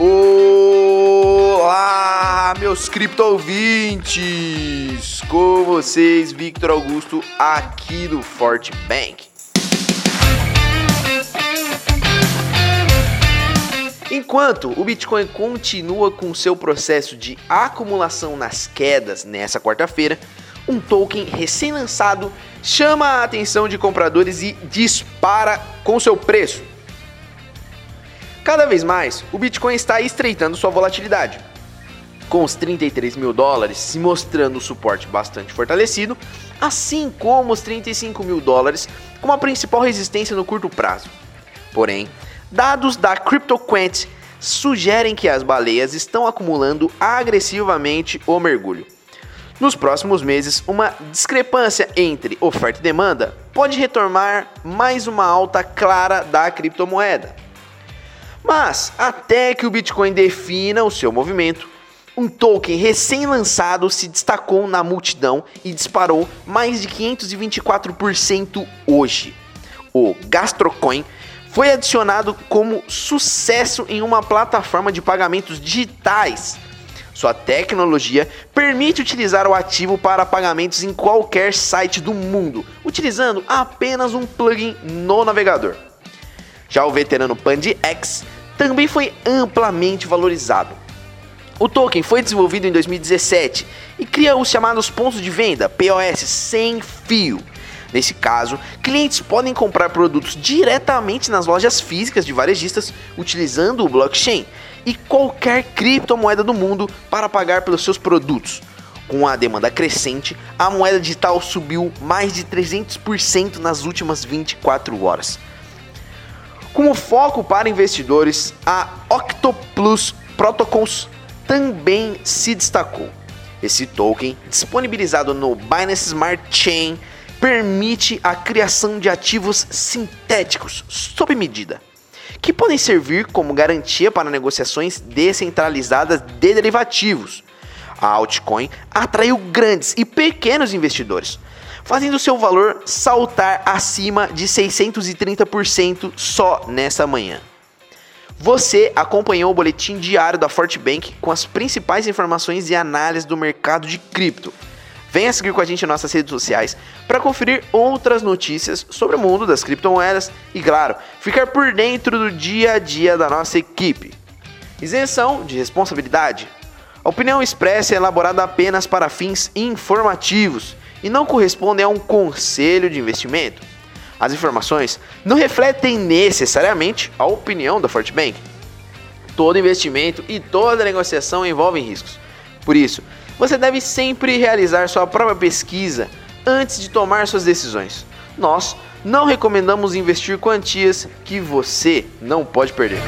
Olá, meus cripto ouvintes! Com vocês, Victor Augusto, aqui do Forte Bank. Enquanto o Bitcoin continua com seu processo de acumulação nas quedas nessa quarta-feira, um token recém-lançado chama a atenção de compradores e dispara com seu preço. Cada vez mais, o Bitcoin está estreitando sua volatilidade, com os 33 mil dólares se mostrando um suporte bastante fortalecido, assim como os 35 mil dólares como a principal resistência no curto prazo. Porém, dados da CryptoQuant sugerem que as baleias estão acumulando agressivamente o mergulho. Nos próximos meses, uma discrepância entre oferta e demanda pode retomar mais uma alta clara da criptomoeda. Mas, até que o Bitcoin defina o seu movimento, um token recém-lançado se destacou na multidão e disparou mais de 524% hoje. O Gastrocoin foi adicionado como sucesso em uma plataforma de pagamentos digitais. Sua tecnologia permite utilizar o ativo para pagamentos em qualquer site do mundo, utilizando apenas um plugin no navegador. Já o veterano PandiX também foi amplamente valorizado. O token foi desenvolvido em 2017 e cria os chamados pontos de venda, POS, sem fio. Nesse caso, clientes podem comprar produtos diretamente nas lojas físicas de varejistas utilizando o blockchain e qualquer criptomoeda do mundo para pagar pelos seus produtos. Com a demanda crescente, a moeda digital subiu mais de 300% nas últimas 24 horas. Como foco para investidores, a Octoplus Protocols também se destacou. Esse token, disponibilizado no Binance Smart Chain, permite a criação de ativos sintéticos sob medida, que podem servir como garantia para negociações descentralizadas de derivativos. A altcoin atraiu grandes e pequenos investidores, fazendo seu valor saltar acima de 630% só nessa manhã. Você acompanhou o boletim diário da Fortbank com as principais informações e análises do mercado de cripto. Venha seguir com a gente em nossas redes sociais para conferir outras notícias sobre o mundo das criptomoedas e, claro, ficar por dentro do dia a dia da nossa equipe. Isenção de responsabilidade. A opinião expressa é elaborada apenas para fins informativos e não corresponde a um conselho de investimento. As informações não refletem necessariamente a opinião da Fortbank. Todo investimento e toda negociação envolvem riscos. Por isso, você deve sempre realizar sua própria pesquisa antes de tomar suas decisões. Nós não recomendamos investir quantias que você não pode perder.